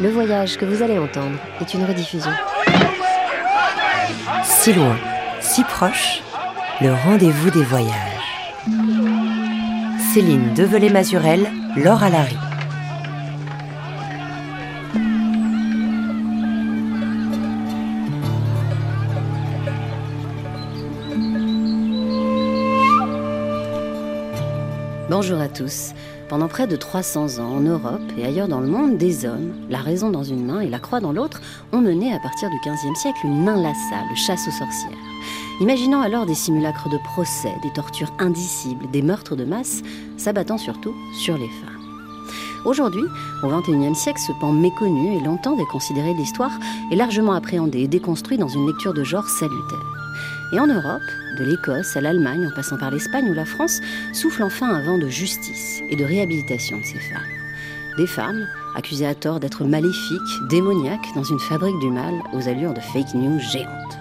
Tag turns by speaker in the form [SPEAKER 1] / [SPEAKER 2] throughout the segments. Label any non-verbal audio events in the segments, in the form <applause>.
[SPEAKER 1] Le voyage que vous allez entendre est une rediffusion.
[SPEAKER 2] Si loin, si proche, le rendez-vous des voyages. Céline Develay-Mazurel, Laure Alary.
[SPEAKER 1] Bonjour à tous. Pendant près de 300 ans, en Europe et ailleurs dans le monde, des hommes, la raison dans une main et la croix dans l'autre, ont mené à partir du XVe siècle une inlassable chasse aux sorcières. Imaginant alors des simulacres de procès, des tortures indicibles, des meurtres de masse, s'abattant surtout sur les femmes. Aujourd'hui, au XXIe siècle, ce pan méconnu et longtemps déconsidéré de l'histoire est largement appréhendé et déconstruit dans une lecture de genre salutaire. Et en Europe, de l'Écosse à l'Allemagne en passant par l'Espagne ou la France, souffle enfin un vent de justice et de réhabilitation de ces femmes. Des femmes accusées à tort d'être maléfiques, démoniaques dans une fabrique du mal aux allures de fake news géantes.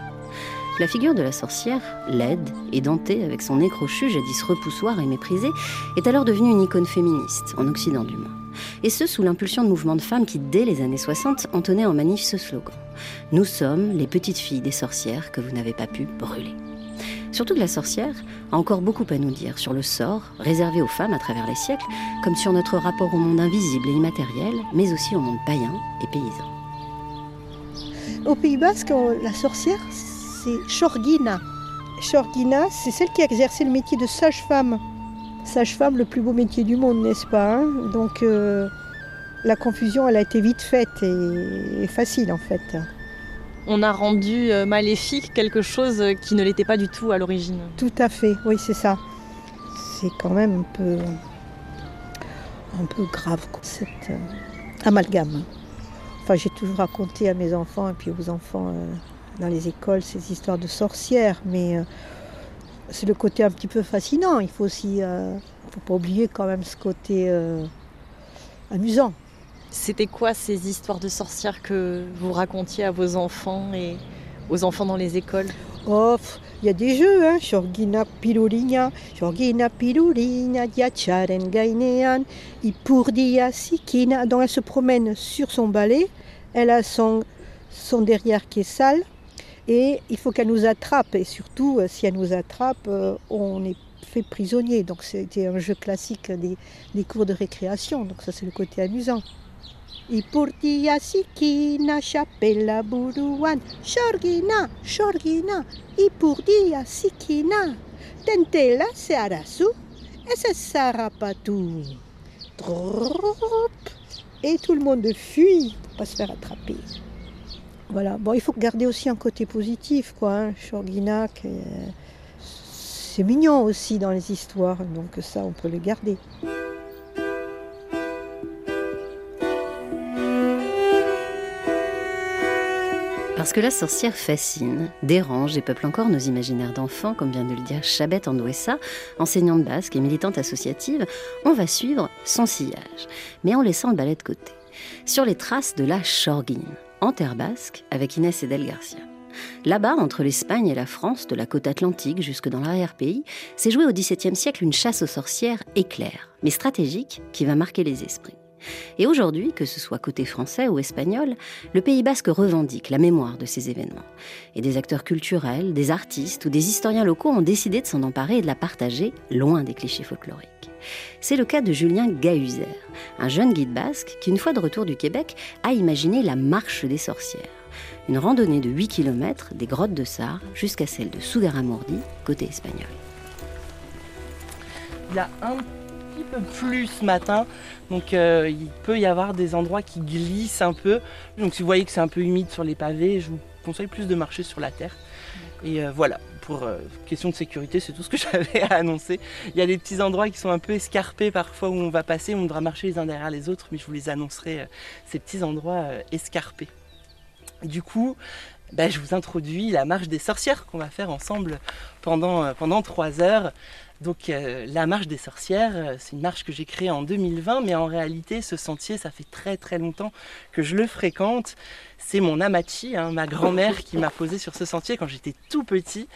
[SPEAKER 1] La figure de la sorcière, laide, édentée avec son nez jadis repoussoir et méprisé, est alors devenue une icône féministe, en Occident du moins. Et ce, sous l'impulsion de mouvements de femmes qui, dès les années 60, entonnaient en manif ce slogan. Nous sommes les petites filles des sorcières que vous n'avez pas pu brûler. Surtout que la sorcière a encore beaucoup à nous dire sur le sort réservé aux femmes à travers les siècles, comme sur notre rapport au monde invisible et immatériel, mais aussi au monde païen et paysan.
[SPEAKER 3] Au Pays Basque, la sorcière, c'est Chorgina. Chorgina, c'est celle qui a exercé le métier de sage-femme. Sage-femme, le plus beau métier du monde, n'est-ce pas hein? Donc euh, la confusion, elle a été vite faite et, et facile en fait
[SPEAKER 4] on a rendu euh, maléfique quelque chose qui ne l'était pas du tout à l'origine.
[SPEAKER 3] Tout à fait, oui, c'est ça. C'est quand même un peu, un peu grave euh, amalgame. Enfin, j'ai toujours raconté à mes enfants et puis aux enfants euh, dans les écoles ces histoires de sorcières, mais c'est le côté un petit peu fascinant. Il faut aussi, faut pas oublier quand même ce côté amusant.
[SPEAKER 4] C'était quoi ces histoires de sorcières que vous racontiez à vos enfants et aux enfants dans les écoles?
[SPEAKER 3] Oh, il y a des jeux, hein. Shorgina Shorgina Diacharen Gainean, Ipurdia Sikina. Donc elle se promène sur son balai, elle a son, son derrière qui est sale, et il faut qu'elle nous attrape. Et surtout, euh, si elle nous attrape, euh, on est fait prisonnier. Donc c'était un jeu classique des, cours de récréation. Donc ça c'est le côté amusant. Et. Et tout le monde fuit pour pas se faire attraper. Voilà. Bon, il faut garder aussi un côté positif, quoi. Hein. Shorgina, c'est mignon aussi dans les histoires, donc ça, on peut le garder.
[SPEAKER 1] Parce que la sorcière fascine, dérange et peuple encore nos imaginaires d'enfants, comme vient de le dire Chabette Andouessa, enseignante basque et militante associative, on va suivre son sillage, mais en laissant le ballet de côté. Sur les traces de la Chorguine, en terre basque, avec Inès Edel Garcia. Là-bas, entre l'Espagne et la France, de la côte atlantique jusque dans l'arrière-pays, s'est jouée au XVIIe siècle une chasse aux sorcières éclair, mais stratégique, qui va marquer les esprits. Et aujourd'hui, que ce soit côté français ou espagnol, le Pays basque revendique la mémoire de ces événements. Et des acteurs culturels, des artistes ou des historiens locaux ont décidé de s'en emparer et de la partager loin des clichés folkloriques. C'est le cas de Julien Gahuzer, un jeune guide basque qui, une fois de retour du Québec, a imaginé la marche des sorcières. Une randonnée de 8 km des grottes de Sar jusqu'à celle de Sougaramourdi, côté espagnol.
[SPEAKER 5] Il y a un peu plus ce matin, donc euh, il peut y avoir des endroits qui glissent un peu. Donc si vous voyez que c'est un peu humide sur les pavés, je vous conseille plus de marcher sur la terre. Et euh, voilà, pour euh, question de sécurité, c'est tout ce que <laughs> j'avais à annoncer. Il y a des petits endroits qui sont un peu escarpés parfois où on va passer, on devra marcher les uns derrière les autres, mais je vous les annoncerai, ces petits endroits escarpés. Du coup, bah, je vous introduis la marche des sorcières qu'on va faire ensemble pendant, pendant trois heures. Donc euh, la marche des sorcières, euh, c'est une marche que j'ai créée en 2020, mais en réalité ce sentier, ça fait très très longtemps que je le fréquente. C'est mon Amachi, hein, ma grand-mère, qui m'a posé sur ce sentier quand j'étais tout petit.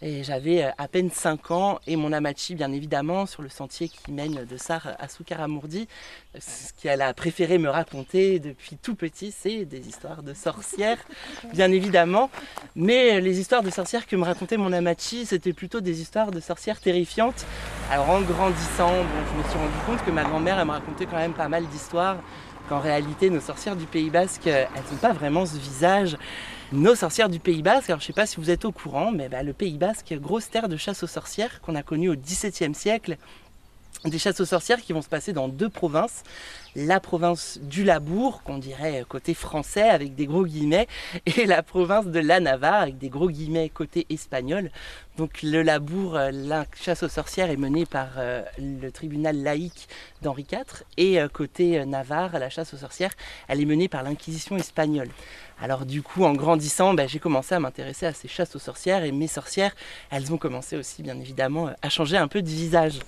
[SPEAKER 5] Et j'avais euh, à peine 5 ans. Et mon Amachi, bien évidemment, sur le sentier qui mène de Sar à Soukaramourdi. Ce qu'elle a préféré me raconter depuis tout petit, c'est des histoires de sorcières, <laughs> bien évidemment. Mais les histoires de sorcières que me racontait mon Amachi, c'était plutôt des histoires de sorcières terrifiantes. Alors en grandissant, je me suis rendu compte que ma grand-mère, elle me racontait quand même pas mal d'histoires qu'en réalité, nos sorcières du Pays Basque, elles n'ont pas vraiment ce visage. Nos sorcières du Pays Basque, alors je ne sais pas si vous êtes au courant, mais bah, le Pays Basque, grosse terre de chasse aux sorcières qu'on a connue au XVIIe siècle, des chasses aux sorcières qui vont se passer dans deux provinces. La province du Labour, qu'on dirait côté français avec des gros guillemets, <laughs> et la province de la Navarre avec des gros guillemets côté espagnol. Donc le Labour, euh, la chasse aux sorcières est menée par euh, le tribunal laïque d'Henri IV, et euh, côté Navarre, la chasse aux sorcières, elle est menée par l'inquisition espagnole. Alors du coup, en grandissant, ben, j'ai commencé à m'intéresser à ces chasses aux sorcières, et mes sorcières, elles ont commencé aussi, bien évidemment, à changer un peu de visage.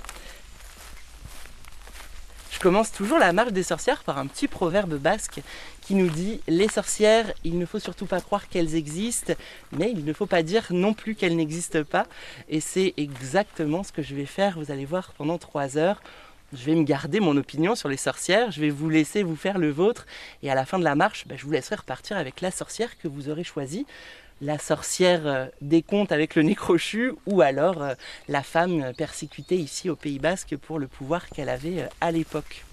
[SPEAKER 5] Commence toujours la marche des sorcières par un petit proverbe basque qui nous dit Les sorcières, il ne faut surtout pas croire qu'elles existent, mais il ne faut pas dire non plus qu'elles n'existent pas. Et c'est exactement ce que je vais faire, vous allez voir, pendant trois heures. Je vais me garder mon opinion sur les sorcières, je vais vous laisser vous faire le vôtre, et à la fin de la marche, ben, je vous laisserai repartir avec la sorcière que vous aurez choisie la sorcière euh, des contes avec le nez crochu ou alors euh, la femme persécutée ici au Pays Basque pour le pouvoir qu'elle avait euh, à l'époque.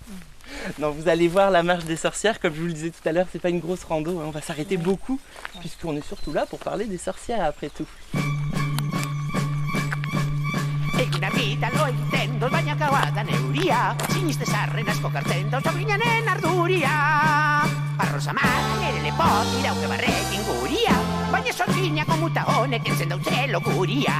[SPEAKER 5] Non, vous allez voir la marche des sorcières, comme je vous le disais tout à l'heure, c'est pas une grosse rando, hein. on va s'arrêter beaucoup, puisqu'on est surtout là pour parler des sorcières après tout. Arroza mar, nerele pot, irauke barrek inguria Baina sortzina komuta honek entzen dautze loguria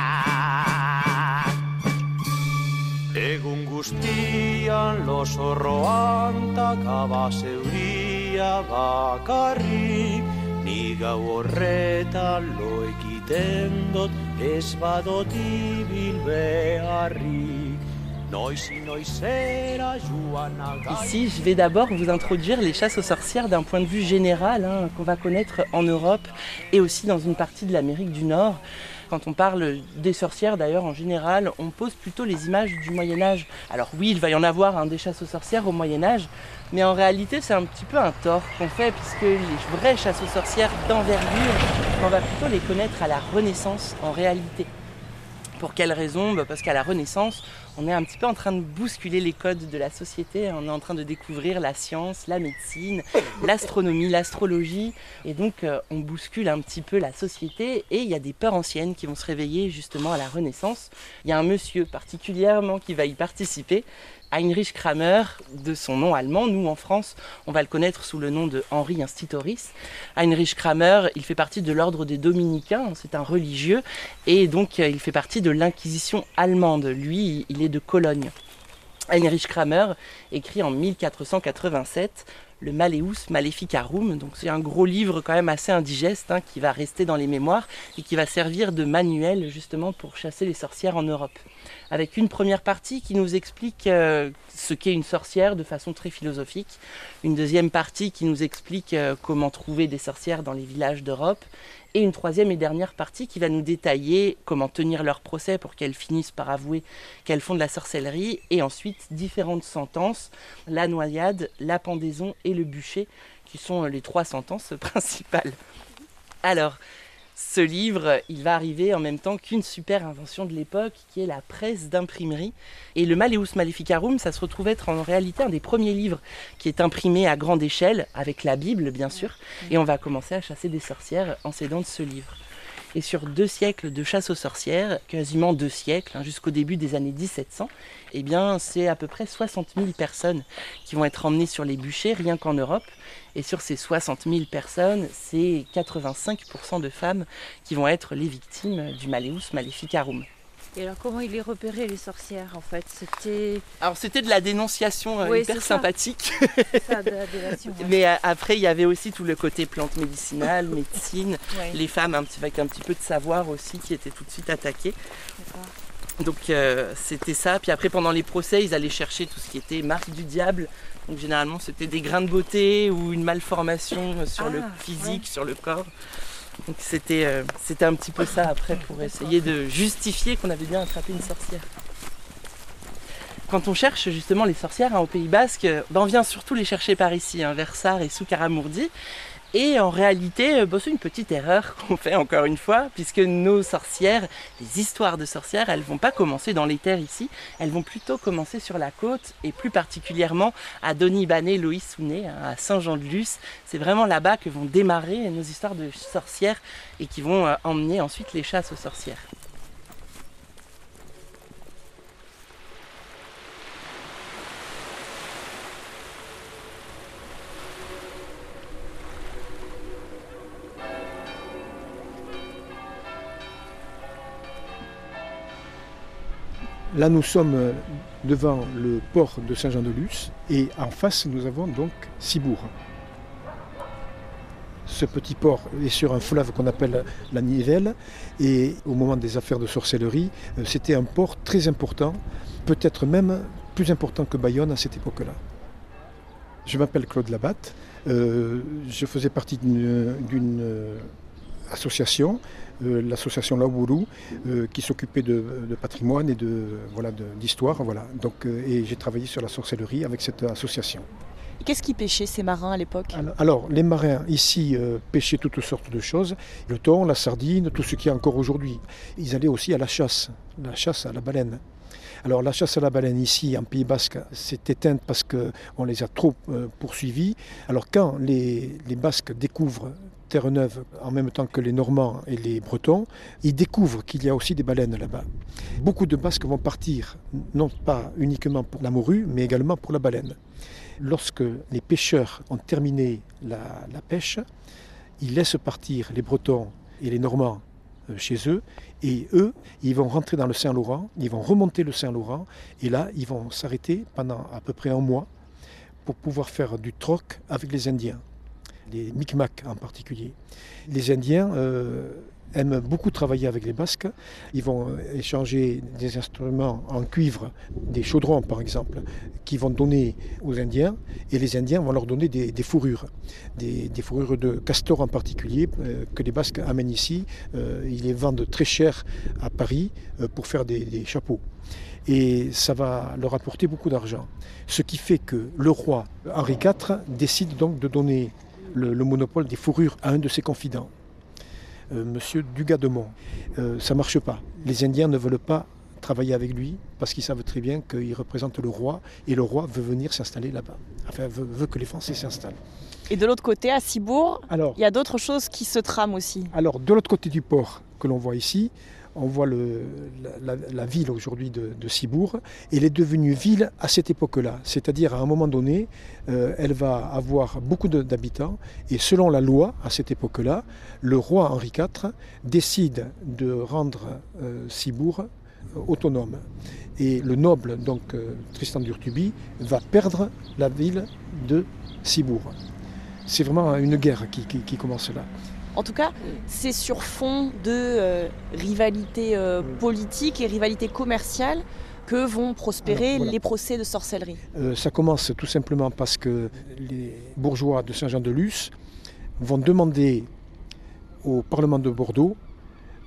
[SPEAKER 5] Egun guztian losorroan takaba zeuria bakarrik Ni gau horretan lo egiten dot ez badot ibil beharrik Ici, je vais d'abord vous introduire les chasses aux sorcières d'un point de vue général, hein, qu'on va connaître en Europe et aussi dans une partie de l'Amérique du Nord. Quand on parle des sorcières, d'ailleurs, en général, on pose plutôt les images du Moyen Âge. Alors oui, il va y en avoir hein, des chasses aux sorcières au Moyen Âge, mais en réalité, c'est un petit peu un tort qu'on fait, puisque les vraies chasses aux sorcières d'envergure, on va plutôt les connaître à la Renaissance en réalité. Pour quelle raison bah, Parce qu'à la Renaissance, on est un petit peu en train de bousculer les codes de la société. On est en train de découvrir la science, la médecine, <laughs> l'astronomie, l'astrologie. Et donc, euh, on bouscule un petit peu la société. Et il y a des peurs anciennes qui vont se réveiller justement à la Renaissance. Il y a un monsieur particulièrement qui va y participer. Heinrich Kramer, de son nom allemand. Nous, en France, on va le connaître sous le nom de Henri Institoris. Heinrich Kramer, il fait partie de l'ordre des dominicains, c'est un religieux, et donc euh, il fait partie de l'inquisition allemande. Lui, il est de Cologne. Heinrich Kramer écrit en 1487 le Maleus Maleficarum. Donc c'est un gros livre quand même assez indigeste hein, qui va rester dans les mémoires et qui va servir de manuel justement pour chasser les sorcières en Europe avec une première partie qui nous explique euh, ce qu'est une sorcière de façon très philosophique, une deuxième partie qui nous explique euh, comment trouver des sorcières dans les villages d'Europe, et une troisième et dernière partie qui va nous détailler comment tenir leur procès pour qu'elles finissent par avouer qu'elles font de la sorcellerie, et ensuite différentes sentences, la noyade, la pendaison et le bûcher, qui sont les trois sentences <laughs> principales. Alors, ce livre, il va arriver en même temps qu'une super invention de l'époque qui est la presse d'imprimerie. Et le Maleus Maleficarum, ça se retrouve être en réalité un des premiers livres qui est imprimé à grande échelle, avec la Bible bien sûr. Et on va commencer à chasser des sorcières en s'aidant de ce livre. Et sur deux siècles de chasse aux sorcières, quasiment deux siècles, hein, jusqu'au début des années 1700, eh bien, c'est à peu près 60 000 personnes qui vont être emmenées sur les bûchers, rien qu'en Europe. Et sur ces 60 000 personnes, c'est 85% de femmes qui vont être les victimes du Maleus Maleficarum.
[SPEAKER 6] Et alors comment il est repéré les sorcières en fait? C'était
[SPEAKER 5] alors c'était de la dénonciation euh, hyper sympathique. <laughs> Ça, de la Mais euh, après il y avait aussi tout le côté plante médicinale, <laughs> médecine, les femmes un petit, avec un petit peu de savoir aussi qui étaient tout de suite attaquées. Donc euh, c'était ça. Puis après, pendant les procès, ils allaient chercher tout ce qui était marque du diable. Donc généralement, c'était des grains de beauté ou une malformation sur le
[SPEAKER 6] Ah,
[SPEAKER 5] physique, sur le corps. Donc c'était euh, c'était un petit peu ça après pour essayer de justifier qu'on avait bien attrapé une sorcière. Quand on cherche justement les sorcières hein, au Pays Basque, euh, ben, on vient surtout les chercher par ici, hein, vers et Soukaramourdi. Et en réalité, euh, bah, c'est une petite erreur <laughs> qu'on fait encore une fois, puisque nos sorcières, les histoires de sorcières, elles vont pas commencer dans les terres ici, elles vont plutôt commencer sur la côte, et plus particulièrement à Donibane, Loïsouné, hein, à Saint-Jean-de-Luz. C'est vraiment là-bas que vont démarrer nos histoires de sorcières et qui vont euh, emmener ensuite les chasses aux sorcières.
[SPEAKER 7] Là, nous sommes devant le port de Saint-Jean-de-Luz et en face, nous avons donc Cibourg. Ce petit port est sur un fleuve qu'on appelle la Nivelle et au moment des affaires de sorcellerie, euh, c'était un port très important, peut-être même plus important que Bayonne à cette époque-là. Je m'appelle Claude Labatte, euh, je faisais partie d'une euh, association, euh, l'association Laouru, euh, qui s'occupait de, de patrimoine et de voilà d'histoire. Voilà. Donc, euh, et j'ai travaillé sur la sorcellerie avec cette association.
[SPEAKER 4] Qu'est-ce qu'ils pêchaient ces marins à l'époque?
[SPEAKER 7] Alors, alors, les marins ici pêchaient toutes sortes de choses, le thon, la sardine, tout ce qu'il y a encore aujourd'hui. Ils allaient aussi à la chasse, la chasse à la baleine. Alors la chasse à la baleine ici en Pays Basque s'est éteinte parce qu'on les a trop euh, poursuivis. Alors quand les, les Basques découvrent Terre-Neuve en même temps que les Normands et les Bretons, ils découvrent qu'il y a aussi des baleines là-bas. Beaucoup de Basques vont partir, non pas uniquement pour la morue, mais également pour la baleine. Lorsque les pêcheurs ont terminé la, la pêche, ils laissent partir les Bretons et les Normands euh, chez eux, et eux, ils vont rentrer dans le Saint-Laurent, ils vont remonter le Saint-Laurent, et là, ils vont s'arrêter pendant à peu près un mois pour pouvoir faire du troc avec les Indiens, les Micmacs en particulier. Les Indiens euh, aiment beaucoup travailler avec les Basques. Ils vont échanger des instruments en cuivre, des chaudrons par exemple, qui vont donner aux Indiens, et les Indiens vont leur donner des, fourrures, des, fourrures de castor en particulier, euh, que les Basques amènent ici. Euh, ils les vendent très cher à Paris pour faire des chapeaux. Et ça va leur apporter beaucoup d'argent. Ce qui fait que le roi Henri IV décide donc de donner le, le monopole des fourrures à un de ses confidents, euh, Monsieur Dugas-de-Mont. Euh, ça ne marche pas. Les Indiens ne veulent pas travailler avec lui parce qu'ils savent très bien qu'il représente le roi et le roi veut venir s'installer là-bas. Enfin, veut, veut que les Français s'installent.
[SPEAKER 4] Et de l'autre côté, à Cibourg,
[SPEAKER 7] Alors,
[SPEAKER 4] il y a d'autres choses qui se trament aussi.
[SPEAKER 7] alors, de l'autre côté du port que l'on voit ici, on voit la, ville aujourd'hui de, Cibourg. Elle est devenue ville à cette époque-là. C'est-à-dire, à un moment donné, euh, elle va avoir beaucoup d'habitants. Et selon la loi, à cette époque-là, le roi Henri IV décide de rendre euh, Cibourg euh, autonome. Et le noble, donc Tristan d'Urtubi, va perdre la ville de Cibourg. C'est vraiment une guerre qui commence là.
[SPEAKER 4] En tout cas, c'est sur fond de euh, rivalité euh, politique et rivalité commerciale que vont prospérer
[SPEAKER 7] Alors, voilà.
[SPEAKER 4] les procès de sorcellerie.
[SPEAKER 7] Euh, ça commence tout simplement parce que les bourgeois de Saint-Jean-de-Luz vont demander au Parlement de Bordeaux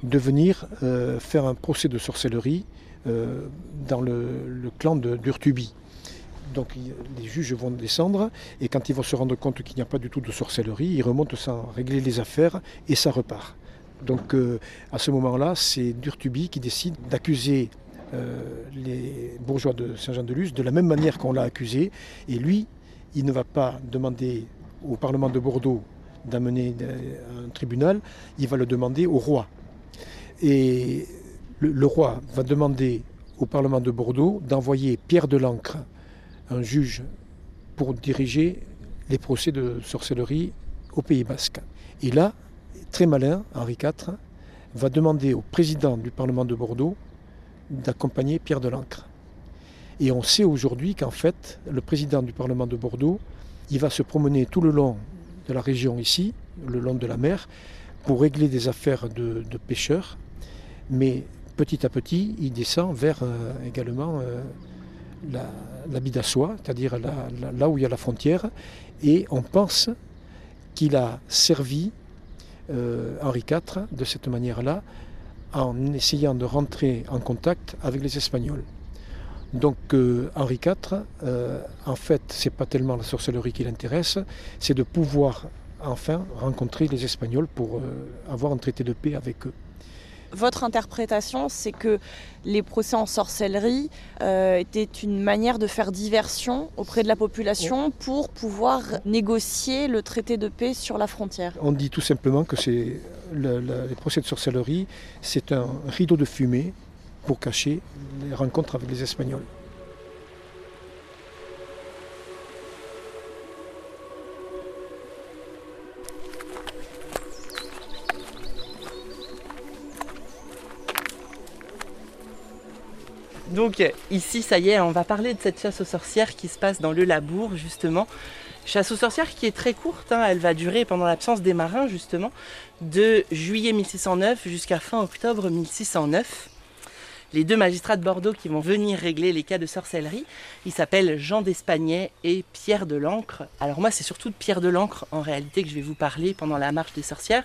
[SPEAKER 7] de venir faire un procès de sorcellerie dans le, le clan de d'Urtubi. Donc les juges vont descendre et quand ils vont se rendre compte qu'il n'y a pas du tout de sorcellerie, ils remontent sans régler les affaires et ça repart. Donc euh, à ce moment-là, c'est Durtubi qui décide d'accuser euh, les bourgeois de Saint-Jean-de-Luz de la même manière qu'on l'a accusé. Et lui, il ne va pas demander au Parlement de Bordeaux d'amener euh, un tribunal, il va le demander au roi. Et le roi va demander au Parlement de Bordeaux d'envoyer Pierre de l'Ancre, un juge, pour diriger les procès de sorcellerie au Pays Basque. Et là, très malin, Henri IV va demander au président du Parlement de Bordeaux d'accompagner Pierre de l'Ancre. Et on sait aujourd'hui qu'en fait, le président du Parlement de Bordeaux, il va se promener tout le long de la région ici, le long de la mer, pour régler des affaires de, de pêcheurs. Mais petit à petit, il descend vers également la, la Bidassois, c'est-à-dire là où il y a la frontière, et on pense qu'il a servi Henri IV de cette manière-là en essayant de rentrer en contact avec les Espagnols. Donc euh, Henri IV, euh, en fait, c'est pas tellement la sorcellerie qui l'intéresse, c'est de pouvoir enfin rencontrer les Espagnols pour euh, avoir un traité de paix avec eux.
[SPEAKER 4] Votre interprétation, c'est que les procès en sorcellerie étaient une manière de faire diversion auprès de la population pour pouvoir négocier le traité de paix sur la frontière.
[SPEAKER 7] On dit tout simplement que c'est les procès de sorcellerie, c'est un rideau de fumée pour cacher les rencontres avec les Espagnols.
[SPEAKER 5] Donc ici, ça y est, on va parler de cette chasse aux sorcières qui se passe dans le Labour, justement. Chasse aux sorcières qui est très courte, hein. elle va durer pendant l'absence des marins, justement, de juillet 1609 jusqu'à fin octobre 1609 les deux magistrats de Bordeaux qui vont venir régler les cas de sorcellerie. Ils s'appellent Jean d'Espagnay et Pierre de l'Ancre. Alors moi, c'est surtout de Pierre de l'Ancre en réalité que je vais vous parler pendant la marche des sorcières,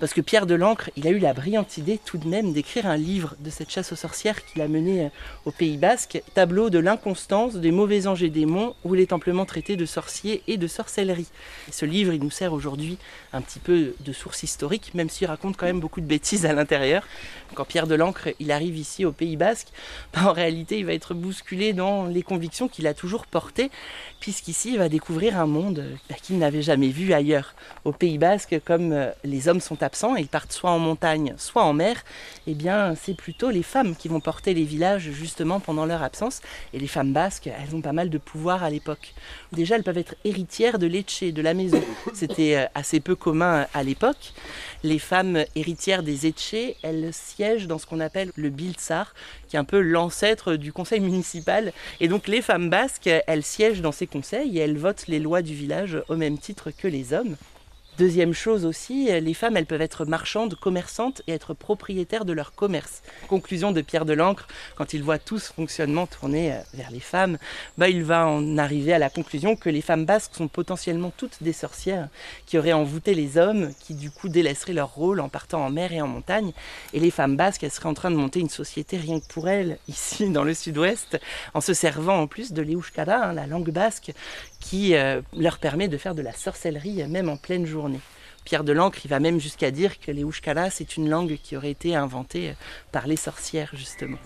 [SPEAKER 5] parce que Pierre de l'Ancre, il a eu la brillante idée tout de même d'écrire un livre de cette chasse aux sorcières qu'il a menée euh, au Pays Basque, tableau de l'inconstance des mauvais anges et démons, où il est amplement traité de sorciers et de sorcellerie. Ce livre, il nous sert aujourd'hui un petit peu de source historique, même s'il raconte quand même beaucoup de bêtises à l'intérieur. Quand Pierre de l'Ancre, il arrive ici au Pays Basque, bah, en réalité, il va être bousculé dans les convictions qu'il a toujours portées, puisqu'ici, il va découvrir un monde bah, qu'il n'avait jamais vu ailleurs. Au Pays Basque, comme euh, les hommes sont absents et ils partent soit en montagne, soit en mer, eh bien, c'est plutôt les femmes qui vont porter les villages justement pendant leur absence. Et les femmes basques, elles ont pas mal de pouvoir à l'époque. Déjà, elles peuvent être héritières de l'éché, de la maison. C'était euh, assez peu commun à l'époque. Les femmes héritières des échés, elles siègent dans ce qu'on appelle le Bilsar, qui est un peu l'ancêtre du conseil municipal. Et donc les femmes basques, elles siègent dans ces conseils et elles votent les lois du village au même titre que les hommes. Deuxième chose aussi, les femmes, elles peuvent être marchandes, commerçantes et être propriétaires de leur commerce. Conclusion de Pierre de l'Ancre, quand il voit tout ce fonctionnement tourné euh, vers les femmes, bah, il va en arriver à la conclusion que les femmes basques sont potentiellement toutes des sorcières qui auraient envoûté les hommes, qui du coup délaisseraient leur rôle en partant en mer et en montagne. Et les femmes basques, elles seraient en train de monter une société rien que pour elles, <laughs> ici dans le sud-ouest, en se servant en plus de l'euskara, hein, la langue basque, qui euh, leur permet de faire de la sorcellerie même en pleine journée. Pierre de l'Ancre, il va même jusqu'à dire que les Oushkala, c'est une langue qui aurait été inventée euh, par les sorcières, justement.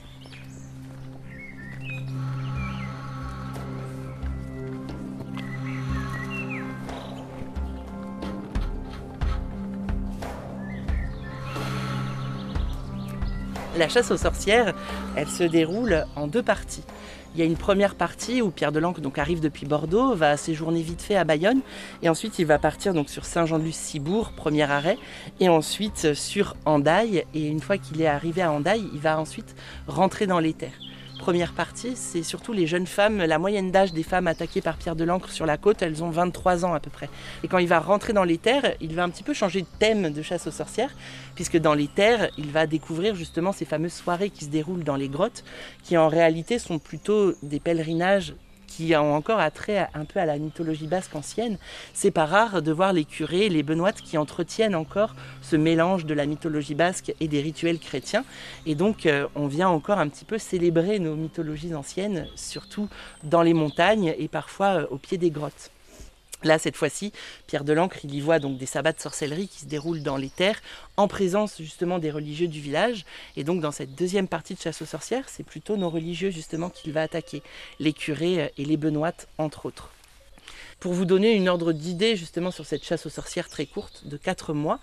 [SPEAKER 5] La chasse aux sorcières, elle se déroule en deux parties. Il y a une première partie où Pierre Delanque donc arrive depuis Bordeaux, va séjourner vite fait à Bayonne, et ensuite il va partir donc sur Saint-Jean-de-Luz-Cibourg, premier arrêt, et ensuite sur Andaille. Et une fois qu'il est arrivé à Andaille, il va ensuite rentrer dans les terres première partie, c'est surtout les jeunes femmes. La moyenne d'âge des femmes attaquées par Pierre de l'Ancre sur la côte, elles ont 23 ans à peu près. Et quand il va rentrer dans les terres, il va un petit peu changer de thème de chasse aux sorcières, puisque dans les terres, il va découvrir justement ces fameuses soirées qui se déroulent dans les grottes, qui en réalité sont plutôt des pèlerinages qui ont encore attrait un peu à la mythologie basque ancienne, c'est pas rare de voir les curés, les benoîtes qui entretiennent encore ce mélange de la mythologie basque et des rituels chrétiens. Et donc, euh, on vient encore un petit peu célébrer nos mythologies anciennes, surtout dans les montagnes et parfois euh, au pied des grottes. Là, cette fois-ci, Pierre de l'Ancre, il y voit donc des sabbats de sorcellerie qui se déroulent dans les terres, en présence justement des religieux du village. Et donc, dans cette deuxième partie de chasse aux sorcières, c'est plutôt nos religieux justement qu'il va attaquer, les curés et les benoîtes, entre autres. Pour vous donner une ordre d'idée justement sur cette chasse aux sorcières très courte de 4 mois,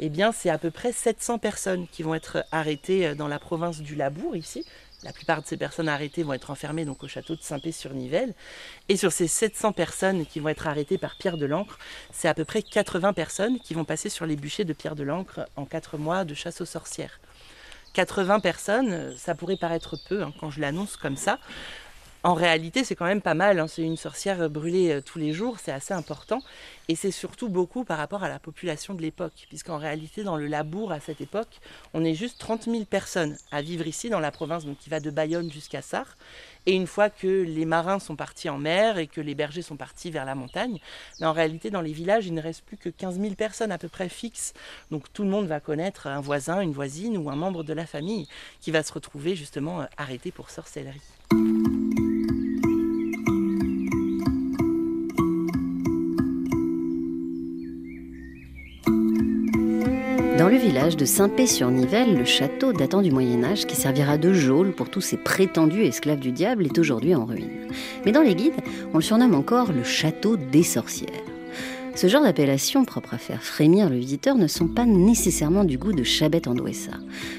[SPEAKER 5] eh bien c'est à peu près 700 personnes qui vont être arrêtées dans la province du Labour ici, la plupart de ces personnes arrêtées vont être enfermées donc au château de Saint-Pé-sur-Nivelle. Et sur ces 700 personnes qui vont être arrêtées par Pierre de l'Ancre, c'est à peu près 80 personnes qui vont passer sur les bûchers de Pierre de l'Ancre en 4 mois de chasse aux sorcières. 80 personnes, ça pourrait paraître peu hein, quand je l'annonce comme ça. En réalité, c'est quand même pas mal. hein. C'est une sorcière brûlée euh, tous les jours, c'est assez important. Et c'est surtout beaucoup par rapport à la population de l'époque, puisqu'en réalité, dans le Labour, à cette époque, on est juste 30 000 personnes à vivre ici, dans la province, donc qui va de Bayonne jusqu'à Sarre. Et une fois que les marins sont partis en mer et que les bergers sont partis vers la montagne, mais en réalité, dans les villages, il ne reste plus que 15 000 personnes à peu près fixes. Donc tout le monde va connaître un voisin, une voisine ou un membre de la famille qui va se retrouver justement euh, arrêté pour sorcellerie.
[SPEAKER 1] Dans le village de Saint-Pé-sur-Nivelle, le château datant du Moyen Âge, qui servira de geôle pour tous ces prétendus esclaves du diable, est aujourd'hui en ruine. Mais dans les guides, on le surnomme encore le château des sorcières. Ce genre d'appellation, propre à faire frémir le visiteur, ne sont pas nécessairement du goût de Chabette Andouessa,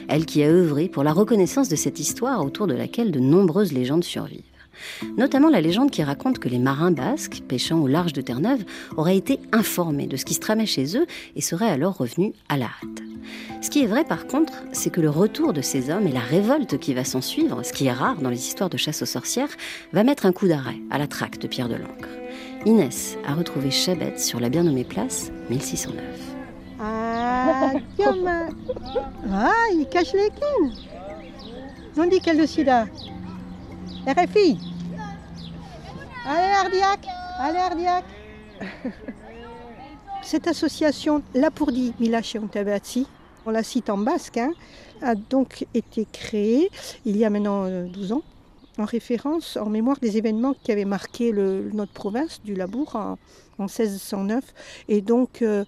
[SPEAKER 1] elle qui a œuvré pour la reconnaissance de cette histoire autour de laquelle de nombreuses légendes survivent. Notamment la légende qui raconte que les marins basques, pêchant au large de Terre-Neuve, auraient été informés de ce qui se tramait chez eux et seraient alors revenus à la hâte. Ce qui est vrai par contre, c'est que le retour de ces hommes et la révolte qui va s'en suivre, ce qui est rare dans les histoires de chasse aux sorcières, va mettre un coup d'arrêt à la traque de Pierre de l'Ancre. Inès a retrouvé Chabette sur la bien nommée place 1609.
[SPEAKER 3] Ah, gamin Ah, il cache les quilles On dit qu'elle aussi là? RFI Allez, Ardiac. Allez, Ardiac. <laughs> Cette association, Lapourdi Milache Ontabatsi, on la cite en basque, hein, a donc été créée il y a maintenant euh, 12 ans, en référence, en mémoire des événements qui avaient marqué notre province du Labour en, en 1609. Et donc, euh,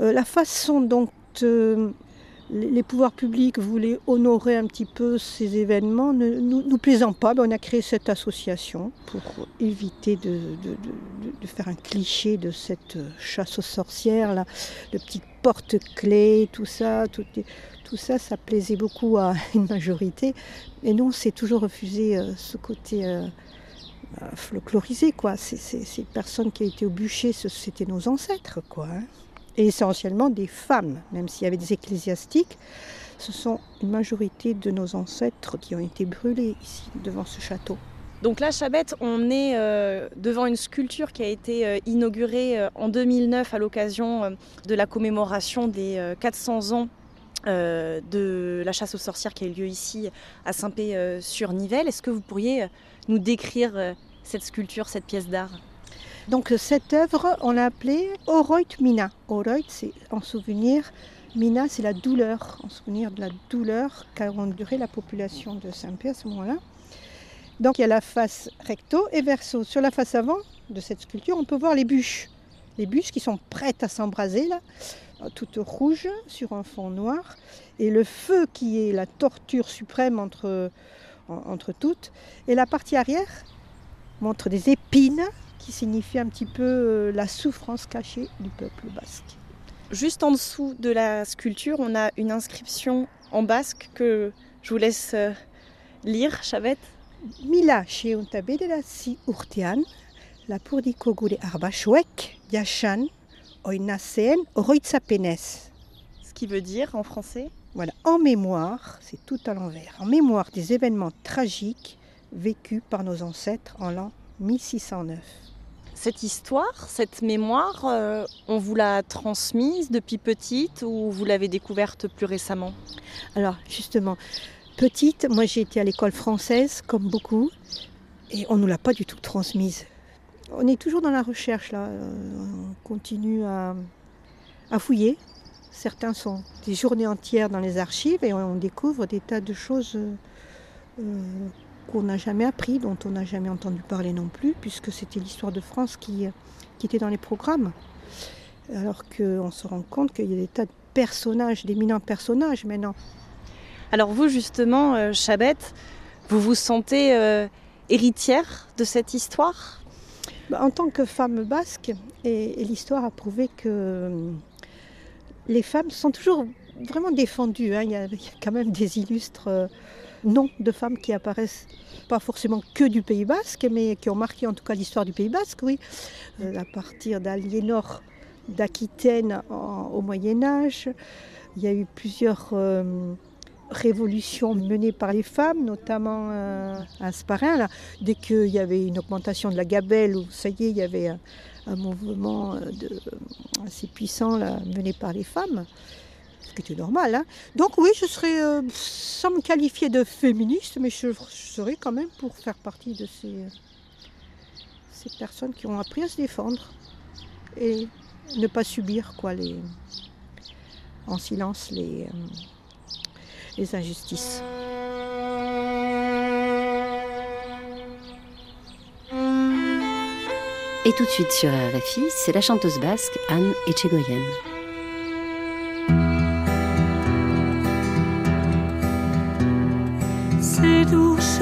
[SPEAKER 3] euh, la façon dont euh, les pouvoirs publics voulaient honorer un petit peu ces événements ne nous, plaisant pas. On a créé cette association pour éviter de, faire un cliché de cette chasse aux sorcières, là, de petites porte-clés, tout ça, tout, ça, ça plaisait beaucoup à <laughs> une majorité. Et nous, on s'est toujours refusé euh, ce côté euh, euh, folklorisé, quoi. Ces personnes qui étaient au bûcher, c'était nos ancêtres, quoi. hein. Et essentiellement des femmes, même s'il y avait des ecclésiastiques, ce sont une majorité de nos ancêtres qui ont été brûlés ici, devant ce château.
[SPEAKER 4] Donc là, Chabette, on est euh, devant une sculpture qui a été euh, inaugurée euh, en 2009 à l'occasion de la commémoration des euh, 400 ans de la chasse aux sorcières qui a eu lieu ici à Saint-Pé-sur-Nivelle. Est-ce que vous pourriez nous décrire cette sculpture, cette pièce d'art?
[SPEAKER 3] Donc cette œuvre, on l'a appelée Oroit Mina. Oroit, c'est en souvenir. Mina, c'est la douleur, en souvenir de la douleur qu'a enduré la population de Saint-Pé à ce moment-là. Donc il y a la face recto et verso. Sur la face avant de cette sculpture, on peut voir les bûches. Les bûches qui sont prêtes à s'embraser, là, toutes rouges sur un fond noir. Et le feu qui est la torture suprême entre, en- entre toutes. Et la partie arrière montre des épines qui signifie un petit peu euh, la souffrance cachée du peuple basque.
[SPEAKER 4] Juste en dessous de la sculpture, on a une inscription en basque que je vous laisse euh, lire, Chabette.
[SPEAKER 3] Mila sheuntabe de la si urtean, gure yashan, oinaseen, oroitzapenes.
[SPEAKER 4] Ce qui veut dire en français
[SPEAKER 3] Voilà, en mémoire, c'est tout à l'envers, en mémoire des événements tragiques vécus par nos ancêtres en l'an 1609.
[SPEAKER 4] Cette histoire, cette mémoire, euh, on vous l'a transmise depuis petite ou vous l'avez découverte plus récemment?
[SPEAKER 3] Alors justement, petite, moi j'ai été à l'école française comme beaucoup et on ne nous l'a pas du tout transmise. On est toujours dans la recherche là, euh, on continue à, fouiller. Certains sont des journées entières dans les archives et on découvre des tas de choses euh, qu'on n'a jamais appris, dont on n'a jamais entendu parler non plus, puisque c'était l'histoire de France qui, qui était dans les programmes. Alors qu'on se rend compte qu'il y a des tas de personnages, d'éminents personnages maintenant.
[SPEAKER 4] Alors vous justement, euh, Chabette, vous vous sentez euh, héritière de cette histoire?
[SPEAKER 3] Bah, En tant que femme basque, et, et l'histoire a prouvé que euh, les femmes sont toujours vraiment défendues. hein. Il, y a, il y a quand même des illustres noms de femmes qui apparaissent, pas forcément que du Pays basque, mais qui ont marqué en tout cas l'histoire du Pays basque, oui. Euh, à partir d'Aliénor d'Aquitaine au Moyen Âge, il y a eu plusieurs euh, révolution menée par les femmes, notamment euh, à Sparin. Dès qu'il y avait une augmentation de la gabelle, ou ça y est, il y avait un, mouvement assez puissant mené par les femmes, ce qui était normal. hein. Donc oui, je serais, euh, sans me qualifier de féministe, mais je, serais quand même pour faire partie de ces, ces personnes qui ont appris à se défendre et ne pas subir quoi, les, en silence les, euh, les injustices.
[SPEAKER 1] Et tout de suite sur RFI, c'est la chanteuse basque Anne Echegoyen.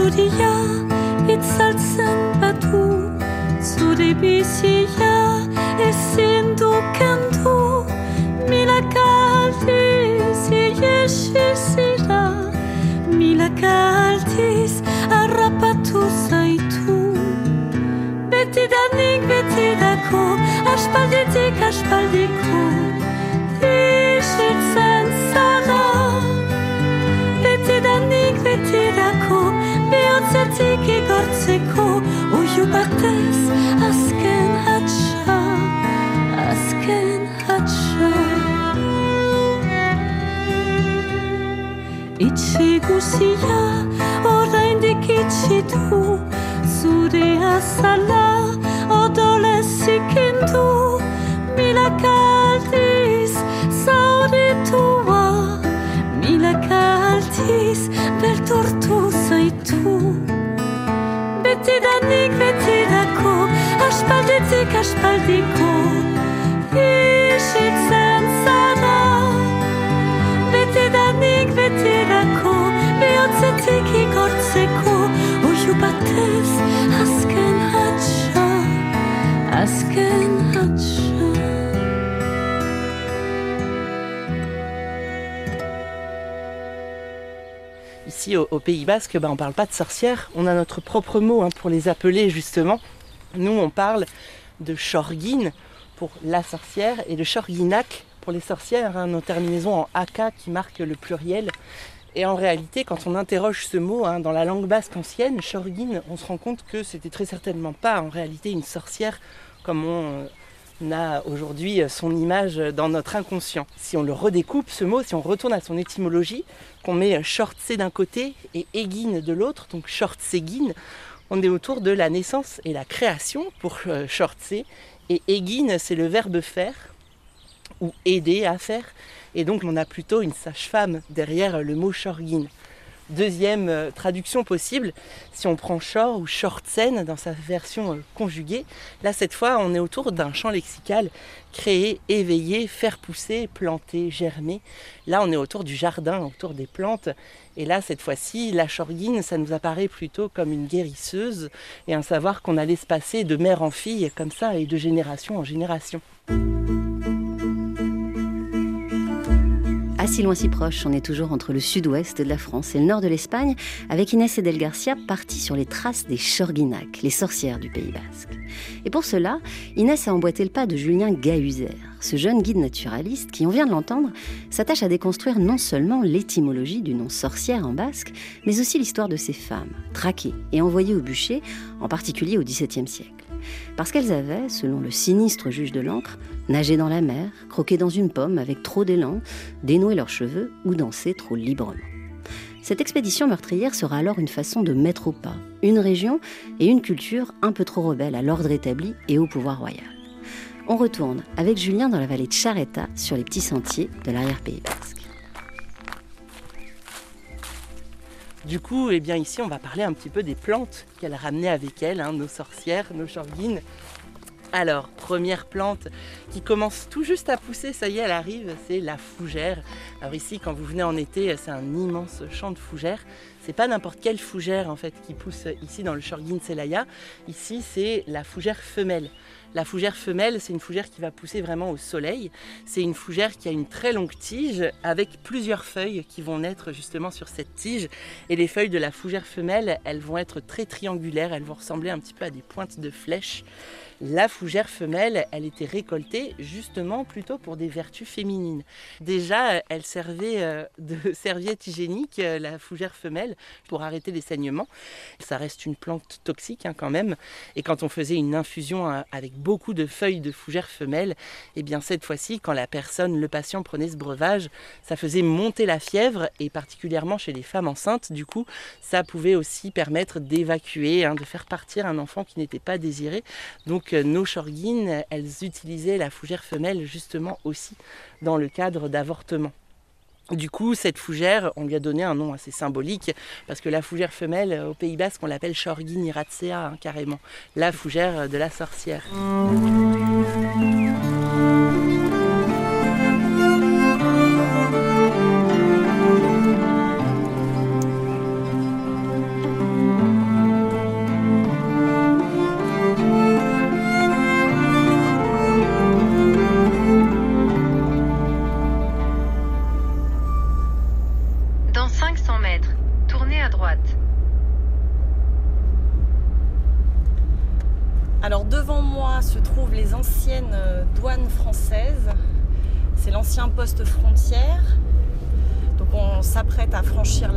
[SPEAKER 8] Zuria itzaltzen batu Zure bizia ezin du kendu Milaka aldiz iesi zira Milaka aldiz harrapatu zaitu Betidanik betidako Aspalditik aspaldiko Izitzen zara Betidanik betirako Bihotzetik igortzeko Oiu batez azken hatxa Azken hatxa. Itxi guzia oraindik itxi du Zure azala
[SPEAKER 5] Ici au, Pays Basque, bah, on parle pas de sorcières, on a notre propre mot hein, pour les appeler justement. Nous on parle de Shorgin pour la sorcière et de Shorginak pour les sorcières, hein, nos terminaisons en aka qui marquent le pluriel. Et en réalité, quand on interroge ce mot hein, dans la langue basque ancienne, Shorgin, on se rend compte que c'était très certainement pas en réalité une sorcière comme on euh, a aujourd'hui son image dans notre inconscient. Si on le redécoupe, ce mot, si on retourne à son étymologie, qu'on met short-c d'un côté et egin de l'autre, donc short-segin, on est autour de la naissance et la création pour euh. Et egin, c'est le verbe faire ou aider à faire. Et donc on a plutôt une sage-femme derrière le mot shorgin. Deuxième euh, traduction possible, si on prend short ou shortsen dans sa version euh, conjuguée, là cette fois on est autour d'un champ lexical créer, éveiller, faire pousser, planter, germer. Là on est autour du jardin, autour des plantes. Et là cette fois-ci, la shorgin, ça nous apparaît plutôt comme une guérisseuse et un savoir qu'on allait se passer de mère en fille comme ça et de génération en génération.
[SPEAKER 1] Si loin si proche, on est toujours entre le sud-ouest de la France et le nord de l'Espagne, avec Inès Edel Garcia partie sur les traces des Chorguinac, les sorcières du Pays Basque. Et pour cela, Inès a emboîté le pas de Julien Gahuzer, ce jeune guide naturaliste qui, on vient de l'entendre, s'attache à déconstruire non seulement l'étymologie du nom sorcière en basque, mais aussi l'histoire de ces femmes, traquées et envoyées au bûcher, en particulier au XVIIe siècle. Parce qu'elles avaient, selon le sinistre juge de l'encre, nagé dans la mer, croqué dans une pomme avec trop d'élan, dénoué leurs cheveux ou dansé trop librement. Cette expédition meurtrière sera alors une façon de mettre au pas une région et une culture un peu trop rebelles à l'ordre établi et au pouvoir royal. On retourne avec Julien dans la vallée de Charetta sur les petits sentiers de l'arrière-pays basque.
[SPEAKER 5] Du coup, eh bien ici, on va parler un petit peu des plantes qu'elle ramenait avec elle, hein, nos sorcières, nos shorguines. Alors, première plante qui commence tout juste à pousser, ça y est, elle arrive, c'est la fougère. Alors ici, quand vous venez en été, c'est un immense champ de fougères. c'est pas n'importe quelle fougère en fait qui pousse ici dans le Shorgin Selaya. Ici, c'est la fougère femelle. La fougère femelle, c'est une fougère qui va pousser vraiment au soleil. C'est une fougère qui a une très longue tige avec plusieurs feuilles qui vont naître justement sur cette tige. Et les feuilles de la fougère femelle, elles vont être très triangulaires, elles vont ressembler un petit peu à des pointes de flèches. La fougère femelle, elle était récoltée justement plutôt pour des vertus féminines. Déjà, elle servait euh, de <laughs> serviette hygiénique, euh, la fougère femelle, pour arrêter les saignements. Ça reste une plante toxique hein, quand même. Et quand on faisait une infusion euh, avec beaucoup de feuilles de fougère femelle, eh bien cette fois-ci, quand la personne, le patient prenait ce breuvage, ça faisait monter la fièvre et particulièrement chez les femmes enceintes, du coup, ça pouvait aussi permettre d'évacuer, hein, de faire partir un enfant qui n'était pas désiré. Donc nos shorgines, elles utilisaient la fougère femelle justement aussi dans le cadre d'avortement. Du coup, cette fougère, on lui a donné un nom assez symbolique, parce que la fougère femelle, au Pays Basque, on l'appelle Shorgin iratsea, hein, carrément, la fougère de la sorcière.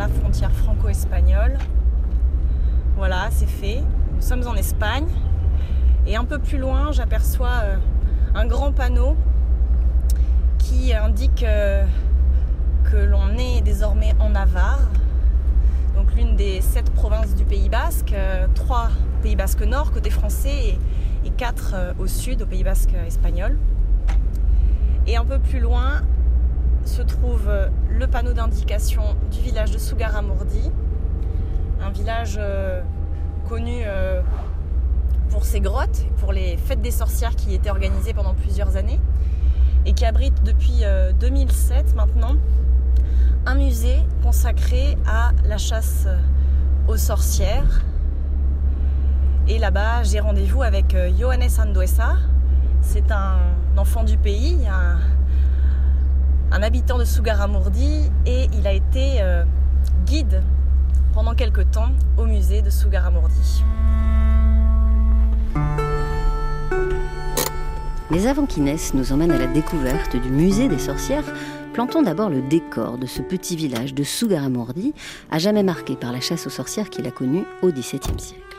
[SPEAKER 5] La frontière franco-espagnole. Voilà, c'est fait. Nous sommes en Espagne. Et un peu plus loin, j'aperçois euh, un grand panneau qui indique euh, que l'on est désormais en Navarre, donc l'une des sept provinces du Pays Basque, trois Pays Basque Nord, côté français, et, quatre euh, au sud, au Pays Basque espagnol. Et un peu plus loin se trouve euh, le panneau d'indication du village de Sugaramurdi, un village euh, connu pour ses grottes, pour les fêtes des sorcières qui étaient organisées pendant plusieurs années, et qui abrite depuis 2007 maintenant un musée consacré à la chasse aux sorcières et là-bas, j'ai rendez-vous avec euh, Johannes Andoesa. C'est un enfant du pays, habitant de Sugaramurdi et il a été euh, guide pendant quelques temps au musée de Sugaramurdi.
[SPEAKER 1] Les avant qui nous emmènent à la découverte du musée des sorcières. Plantons d'abord le décor de ce petit village de Sugaramurdi, à jamais marqué par la chasse aux sorcières qu'il a connue au XVIIe siècle.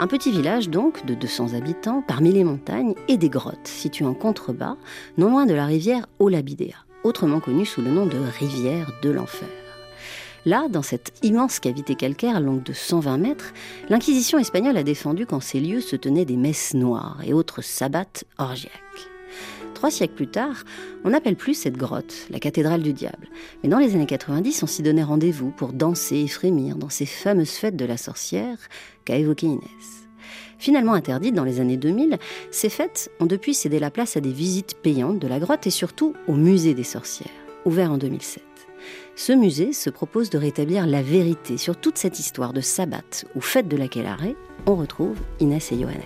[SPEAKER 1] Un petit village donc de 200 habitants parmi les montagnes et des grottes situées en contrebas, non loin de la rivière Olabidea, autrement connue sous le nom de rivière de l'enfer. Là, dans cette immense cavité calcaire longue de 120 mètres, l'Inquisition espagnole a défendu qu'en ces lieux se tenaient des messes noires et autres sabbats orgiaques. Trois siècles plus tard, on n'appelle plus cette grotte la cathédrale du diable. Mais dans les années 90, on s'y donnait rendez-vous pour danser et frémir dans ces fameuses fêtes de la sorcière qu'a évoqué Inès. Finalement interdites dans les années 2000, ces fêtes ont depuis cédé la place à des visites payantes de la grotte et surtout au musée des sorcières, ouvert en 2007. Ce musée se propose de rétablir la vérité sur toute cette histoire de sabbat ou fête de laquelle arrêt on retrouve Inès et Johannes.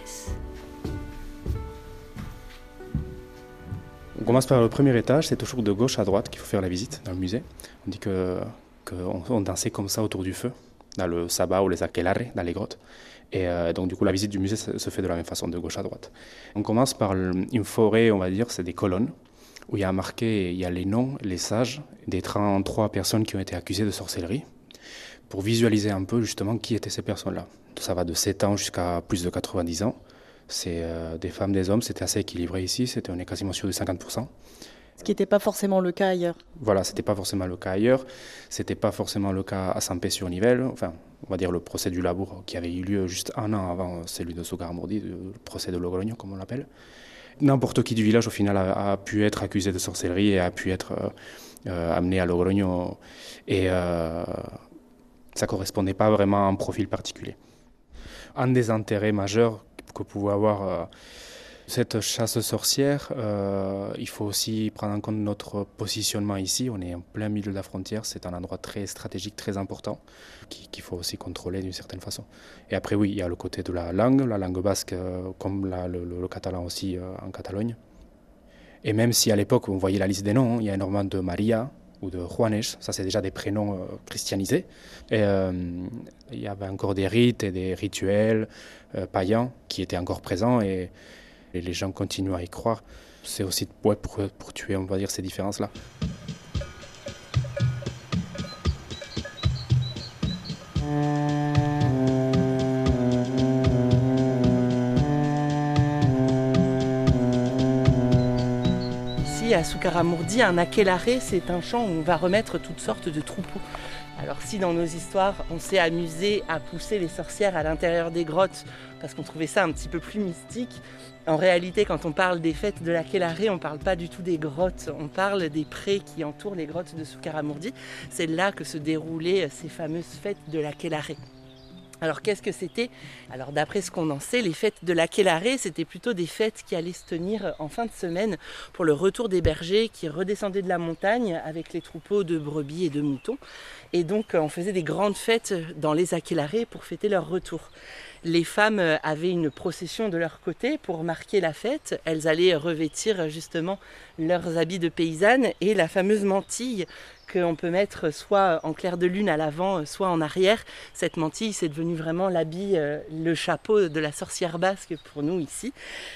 [SPEAKER 9] On commence par le premier étage, c'est toujours de gauche à droite qu'il faut faire la visite dans le musée. On dit que qu'on dansait comme ça autour du feu, dans le sabbat ou les aquelarres, dans les grottes. Et euh, donc du coup la visite du musée se fait de la même façon, de gauche à droite. On commence par une forêt, on va dire, c'est des colonnes, où il y a marqué, il y a les noms, les sages, des 33 personnes qui ont été accusées de sorcellerie, pour visualiser un peu justement qui étaient ces personnes-là. Ça va de 7 ans jusqu'à plus de 90 ans. C'est euh, des femmes, des hommes, c'était assez équilibré ici, c'était, on est quasiment sûr de 50%.
[SPEAKER 10] Ce qui n'était pas forcément le cas ailleurs.
[SPEAKER 9] Voilà, c'était pas forcément le cas ailleurs. C'était pas forcément le cas à Saint-Pé-sur-Nivelle. Enfin, on va dire le procès du labour qui avait eu lieu juste un an avant celui de Sougaramordi, le procès de Logrogno, comme on l'appelle. N'importe qui du village, au final, a, pu être accusé de sorcellerie et a pu être euh, euh, amené à Logrogno. Et euh, ça correspondait pas vraiment à un profil particulier. Un des intérêts majeurs que pouvait avoir Cette chasse aux sorcières, euh, il faut aussi prendre en compte notre positionnement ici. On est en plein milieu de la frontière, c'est un endroit très stratégique, très important, qu'il faut aussi contrôler d'une certaine façon. Et après, oui, il y a le côté de la langue, la langue basque, euh, comme le, catalan aussi euh, en Catalogne. Et même si à l'époque, on voyait la liste des noms, il y a énormément de Maria, ou de Juanes, ça c'est déjà des prénoms euh, christianisés. Et il y avait encore des rites et des rituels païens qui étaient encore présents et, et, les gens continuent à y croire. C'est aussi ouais, pour, pour tuer, on va dire, ces différences-là.
[SPEAKER 5] à Soukaramourdi, un aquelarre, c'est un champ où on va remettre toutes sortes de troupeaux. Alors si dans nos histoires, on s'est amusé à pousser les sorcières à l'intérieur des grottes parce qu'on trouvait ça un petit peu plus mystique, en réalité, quand on parle des fêtes de l'Aquelarre, on ne parle pas du tout des grottes, on parle des prés qui entourent les grottes de Soukaramourdi. C'est là que se déroulaient ces fameuses fêtes de l'Aquelarre. Alors qu'est-ce que c'était? Alors d'après ce qu'on en sait, les fêtes de l'Aquelarre, c'était plutôt des fêtes qui allaient se tenir en fin de semaine pour le retour des bergers qui redescendaient de la montagne avec les troupeaux de brebis et de moutons. Et donc on faisait des grandes fêtes dans les Aquelarre pour fêter leur retour. Les femmes avaient une procession de leur côté pour marquer la fête. Elles allaient revêtir justement leurs habits de paysannes et la fameuse mantille qu'on peut mettre soit en clair de lune à l'avant, soit en arrière. Cette mantille, c'est devenu vraiment l'habit, euh, le chapeau de la sorcière basque pour nous ici.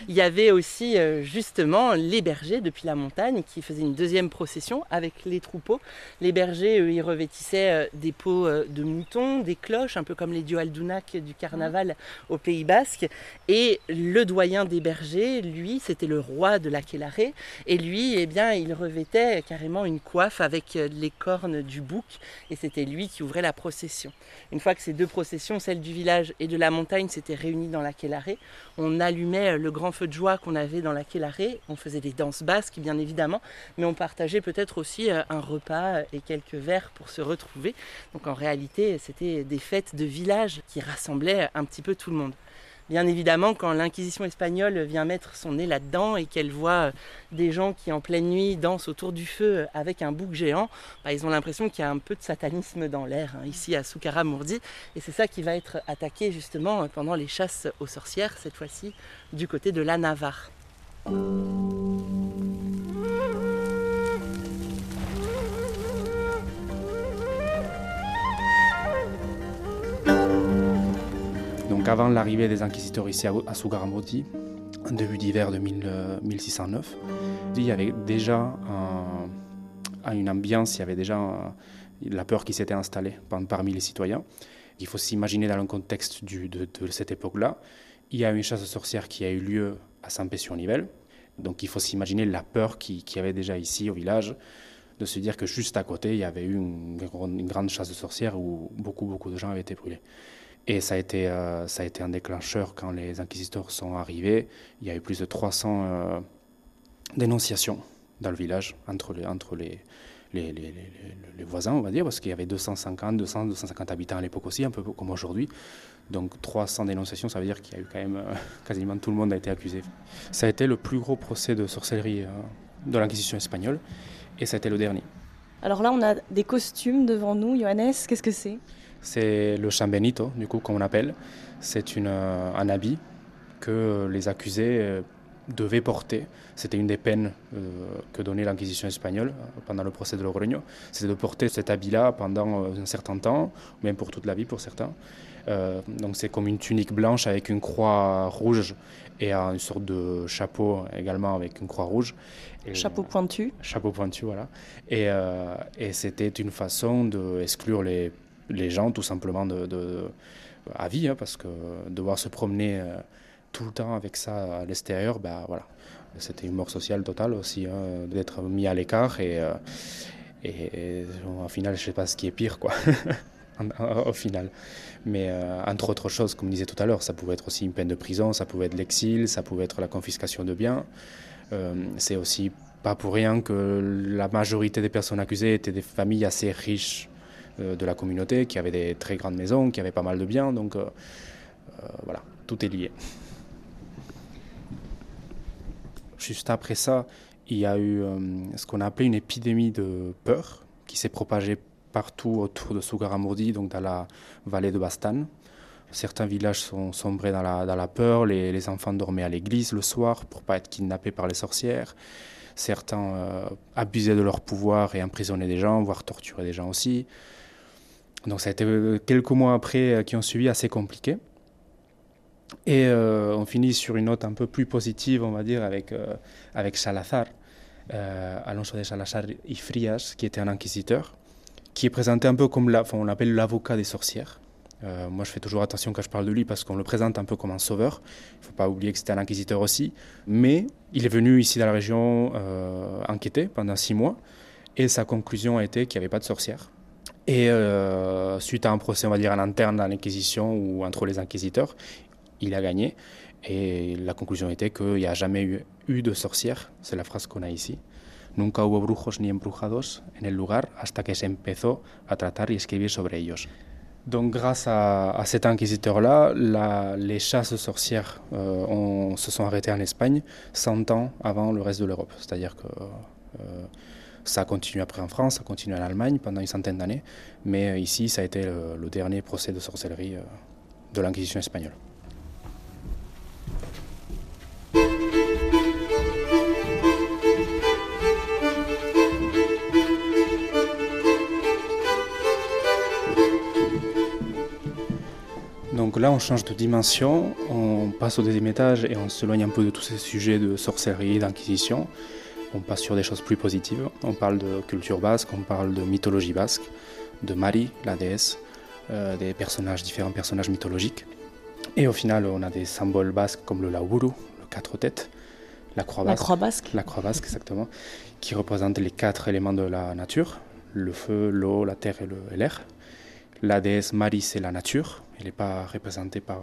[SPEAKER 5] Il y avait aussi euh, justement les bergers depuis la montagne qui faisaient une deuxième procession avec les troupeaux. Les bergers, eux, ils revêtissaient euh, des peaux de moutons, des cloches, un peu comme les dieux aldounak du carnaval au Pays Basque. Et le doyen des bergers, lui, c'était le roi de l'Aquelarre. Et lui, eh bien, il revêtait carrément une coiffe avec les cornes du bouc et c'était lui qui ouvrait la procession. Une fois que ces deux processions, celle du village et de la montagne, s'étaient réunies dans la Quelaré, on allumait le grand feu de joie qu'on avait dans la Quelaré, on faisait des danses basques bien évidemment, mais on partageait peut-être aussi un repas et quelques verres pour se retrouver. Donc en réalité, c'était des fêtes de village qui rassemblaient un petit peu tout le monde. Bien évidemment, quand l'Inquisition espagnole vient mettre son nez là-dedans et qu'elle voit des gens qui en pleine nuit dansent autour du feu avec un bouc géant, bah, ils ont l'impression qu'il y a un peu de satanisme dans l'air, hein, ici à Soukara-Mourdi. Et c'est ça qui va être attaqué justement pendant les chasses aux sorcières, cette fois-ci du côté de la Navarre.
[SPEAKER 9] Donc avant l'arrivée des inquisiteurs ici à Soukaramourdi, en début d'hiver de 1609, il y avait déjà un, une ambiance, il y avait déjà la peur qui s'était installée parmi les citoyens. Il faut s'imaginer dans le contexte de, cette époque-là. Il y a une chasse aux sorcières qui a eu lieu à Saint-Pé-sur-Nivelle. Donc il faut s'imaginer la peur qu'il qui y avait déjà ici au village, de se dire que juste à côté, il y avait eu une, une grande chasse aux sorcières où beaucoup, beaucoup de gens avaient été brûlés. Et ça a, été, euh, ça a été un déclencheur quand les inquisiteurs sont arrivés. Il y a eu plus de 300 euh, dénonciations dans le village entre les, entre les, les, les, les voisins, on va dire, parce qu'il y avait 250, 200, 250 habitants à l'époque aussi, un peu comme aujourd'hui. Donc 300 dénonciations, ça veut dire qu'il y a eu quand même euh, quasiment tout le monde a été accusé. Ça a été le plus gros procès de sorcellerie de l'Inquisition espagnole, et ça a été le dernier.
[SPEAKER 10] Alors là, on a des costumes devant nous. Johannes, qu'est-ce que c'est?
[SPEAKER 9] C'est le chambenito, du coup, comme on appelle. C'est euh, un habit que les accusés euh, devaient porter. C'était une des peines euh, que donnait l'Inquisition espagnole pendant le procès de Logroño. C'était de porter cet habit-là pendant un certain temps, ou même pour toute la vie pour certains. Donc c'est comme une tunique blanche avec une croix rouge et une sorte de chapeau également avec une croix rouge.
[SPEAKER 10] Et, chapeau pointu.
[SPEAKER 9] Chapeau pointu, voilà. Et, et c'était une façon d'exclure les les gens tout simplement de, à vie, hein, parce que devoir se promener euh, tout le temps avec ça à l'extérieur, bah, voilà. c'était une mort sociale totale aussi, hein, d'être mis à l'écart et, euh, et, au final, je sais pas ce qui est pire, quoi. <laughs> au final. Mais euh, entre autres choses, comme je disais tout à l'heure, ça pouvait être aussi une peine de prison, ça pouvait être l'exil, ça pouvait être la confiscation de biens. C'est aussi pas pour rien que la majorité des personnes accusées étaient des familles assez riches de la communauté, qui avait des très grandes maisons, qui avait pas mal de biens. Donc euh, euh, voilà, tout est lié. Juste après ça, il y a eu euh, ce qu'on a appelé une épidémie de peur qui s'est propagée partout autour de Sugaramourdi, donc dans la vallée de Bastan. Certains villages sont sombrés dans la, dans la peur, les, les, enfants dormaient à l'église le soir pour pas être kidnappés par les sorcières. Certains euh, abusaient de leur pouvoir et emprisonnaient des gens, voire torturaient des gens aussi. Donc ça a été euh, quelques mois après euh, qui ont suivi assez compliqué. Et euh, on finit sur une note un peu plus positive, on va dire, avec, euh, avec Salazar, euh, Alonso de Salazar y Frias, qui était un inquisiteur, qui est présenté un peu comme, on l'appelle l'avocat des sorcières. Moi, je fais toujours attention quand je parle de lui parce qu'on le présente un peu comme un sauveur. Il ne faut pas oublier que c'était un inquisiteur aussi. Mais il est venu ici dans la région enquêter pendant six mois et sa conclusion a été qu'il n'y avait pas de sorcières. Et euh, suite à un procès, on va dire, en interne dans l'Inquisition ou entre les inquisiteurs, il a gagné. Et la conclusion était qu'il n'y a jamais eu, de sorcières. C'est la phrase qu'on a ici. Nunca hubo brujos ni embrujados en el lugar hasta que se empezó a tratar y escribir sobre ellos. Donc grâce à, à cet inquisiteur-là, les chasses sorcières euh, se sont arrêtées en Espagne 100 ans avant le reste de l'Europe. C'est-à-dire que euh, ça a continué après en France, ça a continué en Allemagne pendant une centaine d'années, mais euh, ici ça a été le, le dernier procès de sorcellerie euh, de l'Inquisition espagnole. Donc là, on change de dimension, on passe au deuxième étage et on s'éloigne un peu de tous ces sujets de sorcellerie, d'inquisition. On passe sur des choses plus positives. On parle de culture basque, on parle de mythologie basque, de Mari, la déesse, euh, des personnages, différents personnages mythologiques. Et au final, on a des symboles basques comme le laouru, le quatre têtes, la croix basque.
[SPEAKER 4] La croix basque.
[SPEAKER 9] La croix basque, exactement, qui représente les quatre éléments de la nature le feu, l'eau, la terre et l'air. La déesse Marie, c'est la nature. Elle n'est pas représentée par,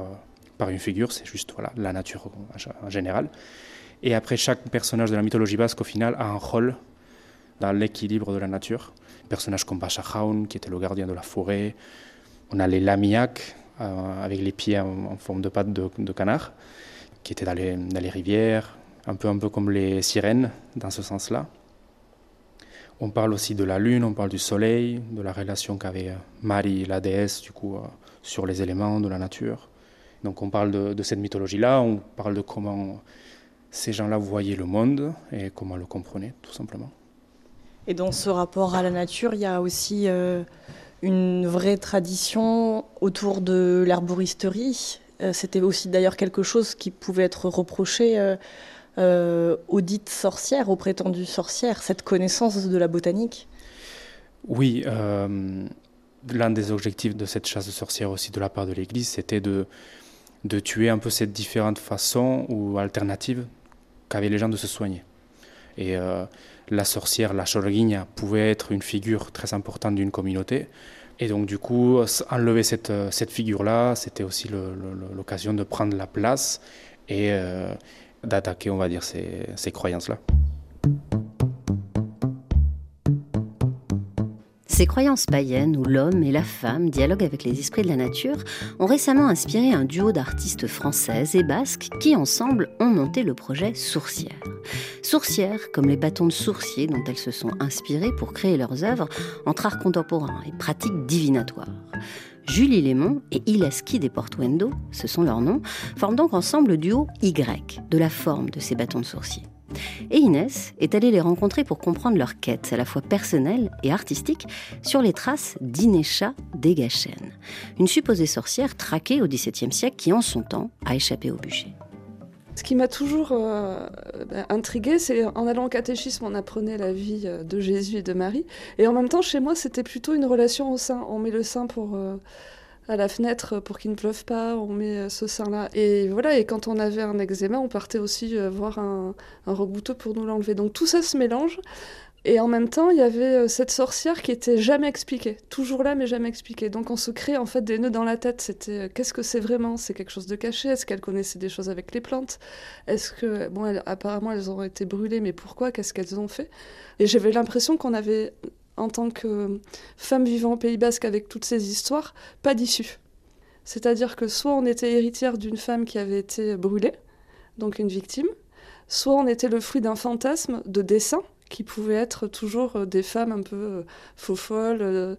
[SPEAKER 9] par une figure, c'est juste voilà, la nature en général. Et après, chaque personnage de la mythologie basque, au final, a un rôle dans l'équilibre de la nature. Personnages comme Bachajaun, qui était le gardien de la forêt. On a les Lamiak, euh, avec les pieds en, forme de pattes de, canard, qui étaient dans les, rivières, un peu, un peu comme les sirènes, dans ce sens-là. On parle aussi de la lune, on parle du soleil, de la relation qu'avait Marie, la déesse, du coup, euh, sur les éléments de la nature. Donc on parle de cette mythologie-là, on parle de comment ces gens-là voyaient le monde et comment le comprenaient, tout simplement.
[SPEAKER 4] Et dans ce rapport à la nature, il y a aussi euh, une vraie tradition autour de l'herboristerie. Euh, C'était aussi d'ailleurs quelque chose qui pouvait être reproché euh, aux dites sorcières, aux prétendues sorcières, cette connaissance de la botanique
[SPEAKER 9] Oui, l'un des objectifs de cette chasse de sorcières aussi de la part de l'Église, c'était de, de tuer un peu ces différentes façons ou alternatives qu'avaient les gens de se soigner. Et euh, la sorcière, la chorguigne, pouvait être une figure très importante d'une communauté. Et donc du coup, enlever cette, cette figure-là, c'était aussi l'occasion de prendre la place et euh, d'attaquer, on va dire, ces, ces croyances-là.
[SPEAKER 1] Ces croyances païennes où l'homme et la femme dialoguent avec les esprits de la nature ont récemment inspiré un duo d'artistes françaises et basques qui, ensemble, ont monté le projet Sourcières. Sourcières, comme les bâtons de sourcier dont elles se sont inspirées pour créer leurs œuvres entre art contemporain et pratiques divinatoires. Julie Lémon et Ilaski des Portuendo, ce sont leurs noms, forment donc ensemble le duo Y, de la forme de ces bâtons de sourcier. Et Inès est allée les rencontrer pour comprendre leur quête, à la fois personnelle et artistique, sur les traces d'Inesha Degachen, une supposée sorcière traquée au XVIIe siècle qui, en son temps, a échappé au bûcher.
[SPEAKER 11] Ce qui m'a toujours euh, intriguée, c'est en allant au catéchisme, on apprenait la vie de Jésus et de Marie. Et en même temps, chez moi, c'était plutôt une relation au sein. On met le sein pour, euh, à la fenêtre pour qu'il ne pleuve pas, on met ce sein-là. Et voilà, et quand on avait un eczéma, on partait aussi euh, voir un, un rebouteux pour nous l'enlever. Donc tout ça se mélange. Et en même temps, il y avait cette sorcière qui était jamais expliquée, toujours là mais jamais expliquée. Donc on se crée en fait des nœuds dans la tête. C'était qu'est-ce que c'est vraiment? C'est quelque chose de caché? Est-ce qu'elle connaissait des choses avec les plantes? Est-ce que bon, apparemment elles ont été brûlées, mais pourquoi? Qu'est-ce qu'elles ont fait? Et j'avais l'impression qu'on avait, en tant que femme vivant au Pays Basque avec toutes ces histoires, pas d'issue. C'est-à-dire que soit on était héritière d'une femme qui avait été brûlée, donc une victime, soit on était le fruit d'un fantasme de dessin, qui pouvait être toujours des femmes un peu faux folles,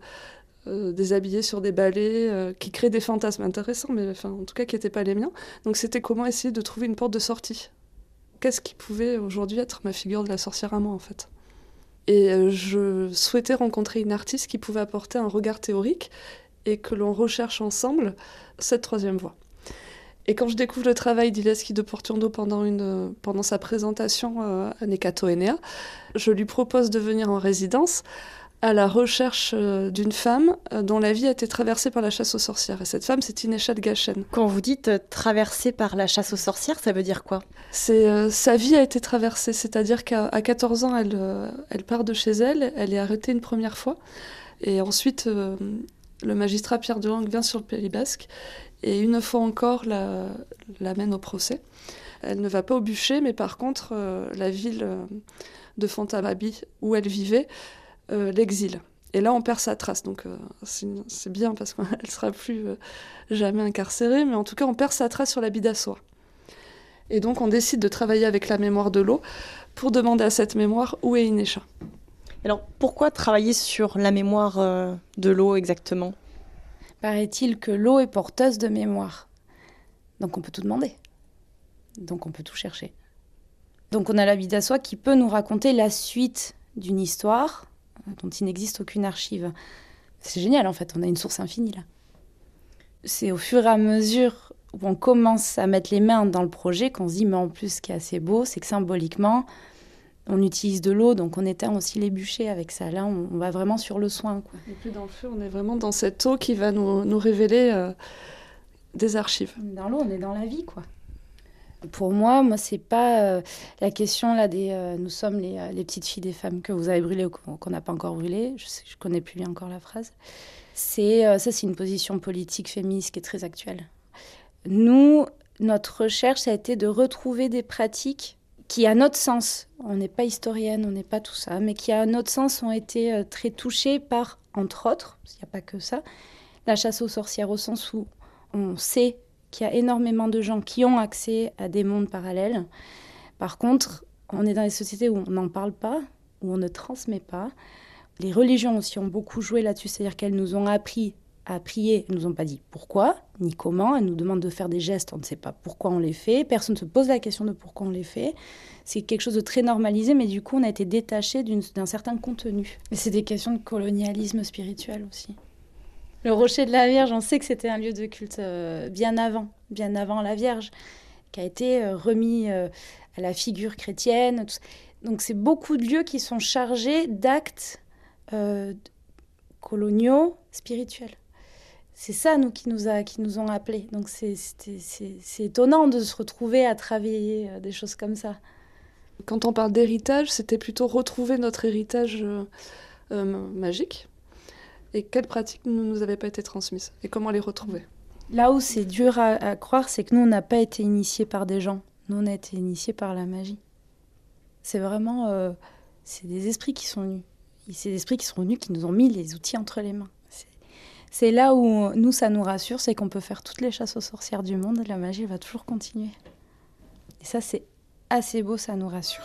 [SPEAKER 11] déshabillées sur des balais, qui créent des fantasmes intéressants, mais en tout cas qui n'étaient pas les miens. Donc c'était comment essayer de trouver une porte de sortie. Qu'est-ce qui pouvait aujourd'hui être ma figure de la sorcière à moi, en fait? Et euh, je souhaitais rencontrer une artiste qui pouvait apporter un regard théorique et que l'on recherche ensemble cette troisième voie. Et quand je découvre le travail d'Ileski de Portiondo pendant, une, pendant sa présentation euh, à Nekato Enea, je lui propose de venir en résidence à la recherche euh, d'une femme euh, dont la vie a été traversée par la chasse aux sorcières. Et cette femme, c'est Inesha de Gachen.
[SPEAKER 10] Quand vous dites euh, traversée par la chasse aux sorcières, ça veut dire quoi?
[SPEAKER 11] C'est Sa vie a été traversée, c'est-à-dire qu'à 14 ans, elle, elle part de chez elle, elle est arrêtée une première fois. Et ensuite, le magistrat Pierre de Langue vient sur le Pays Basque et une fois encore l'amène au procès. Elle ne va pas au bûcher, mais par contre, la ville de Fontamabi, où elle vivait, l'exil. Et là, on perd sa trace. Donc, euh, c'est bien parce qu'elle ne <laughs> sera plus euh, jamais incarcérée, mais en tout cas, on perd sa trace sur la d'assois. Et donc, on décide de travailler avec la mémoire de l'eau pour demander à cette mémoire où est Inesha.
[SPEAKER 10] Alors, pourquoi travailler sur la mémoire de l'eau exactement?
[SPEAKER 12] Paraît-il que l'eau est porteuse de mémoire. Donc, on peut tout demander. Donc, on peut tout chercher. Donc, on a la d'assois qui peut nous raconter la suite d'une histoire dont il n'existe aucune archive. C'est génial en fait, on a une source infinie là. C'est au fur et à mesure où on commence à mettre les mains dans le projet qu'on se dit mais en plus ce qui est assez beau, c'est que symboliquement, on utilise de l'eau, donc on éteint aussi les bûchers avec ça. Là, on, va vraiment sur le soin. Quoi.
[SPEAKER 11] Et plus dans le feu, on est vraiment dans cette eau qui va nous, révéler euh, des archives.
[SPEAKER 12] Dans l'eau, on est dans la vie, quoi. Pour moi, moi, c'est pas euh, la question là des. Euh, nous sommes euh, les, petites filles des femmes que vous avez brûlées ou qu'on n'a pas encore brûlées. Je, sais, connais plus bien encore la phrase. C'est ça, c'est une position politique féministe qui est très actuelle. Nous, notre recherche, a été de retrouver des pratiques qui, à notre sens, on n'est pas historienne, on n'est pas tout ça, mais qui, à notre sens, ont été très touchées par, entre autres, il n'y a pas que ça, la chasse aux sorcières au sens où on sait qu'il y a énormément de gens qui ont accès à des mondes parallèles. Par contre, on est dans des sociétés où on n'en parle pas, où on ne transmet pas. Les religions aussi ont beaucoup joué là-dessus, c'est-à-dire qu'elles nous ont appris à prier, elles nous ont pas dit pourquoi ni comment, elles nous demandent de faire des gestes, on ne sait pas pourquoi on les fait, personne ne se pose la question de pourquoi on les fait. C'est quelque chose de très normalisé, mais du coup on a été détaché d'un certain contenu. Et c'est des questions de colonialisme spirituel aussi. Le rocher de la Vierge, on sait que c'était un lieu de culte euh, bien avant, bien avant la Vierge, qui a été euh, remis euh, à la figure chrétienne. Donc c'est beaucoup de lieux qui sont chargés d'actes coloniaux, spirituels. C'est ça, nous, qui nous, a, qui nous ont appelés. Donc c'est étonnant de se retrouver à travailler des choses comme ça.
[SPEAKER 11] Quand on parle d'héritage, c'était plutôt retrouver notre héritage magique, et quelles pratiques ne nous avaient pas été transmises et comment les retrouver?
[SPEAKER 12] Là où c'est dur à, croire, c'est que nous, on n'a pas été initiés par des gens. Nous, on a été initiés par la magie. C'est vraiment... Euh, c'est des esprits qui sont venus. C'est des esprits qui sont venus, qui nous ont mis les outils entre les mains. C'est là où nous, ça nous rassure, c'est qu'on peut faire toutes les chasses aux sorcières du monde, la magie va toujours continuer. Et ça, c'est assez beau, ça nous rassure.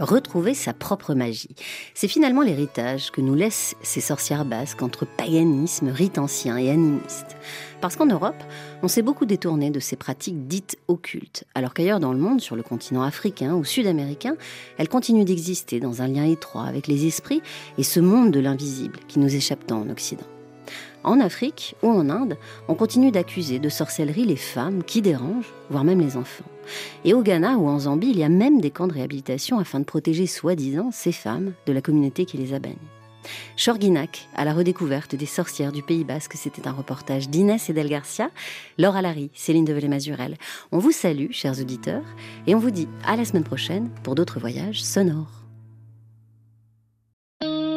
[SPEAKER 1] Retrouver sa propre magie. C'est finalement l'héritage que nous laissent ces sorcières basques entre paganisme, rite ancien et animiste. Parce qu'en Europe, on s'est beaucoup détourné de ces pratiques dites occultes, alors qu'ailleurs dans le monde, sur le continent africain ou sud-américain, elles continuent d'exister dans un lien étroit avec les esprits et ce monde de l'invisible qui nous échappe tant en Occident. En Afrique ou en Inde, on continue d'accuser de sorcellerie les femmes qui dérangent, voire même les enfants. Et au Ghana ou en Zambie, il y a même des camps de réhabilitation afin de protéger soi-disant ces femmes de la communauté qui les a bannies. Chorguinac, à la redécouverte des sorcières du Pays Basque, c'était un reportage d'Inès Edel Garcia, Laura Larry, Céline Develay-Mazurel. On vous salue, chers auditeurs, et on vous dit à la semaine prochaine pour d'autres voyages sonores.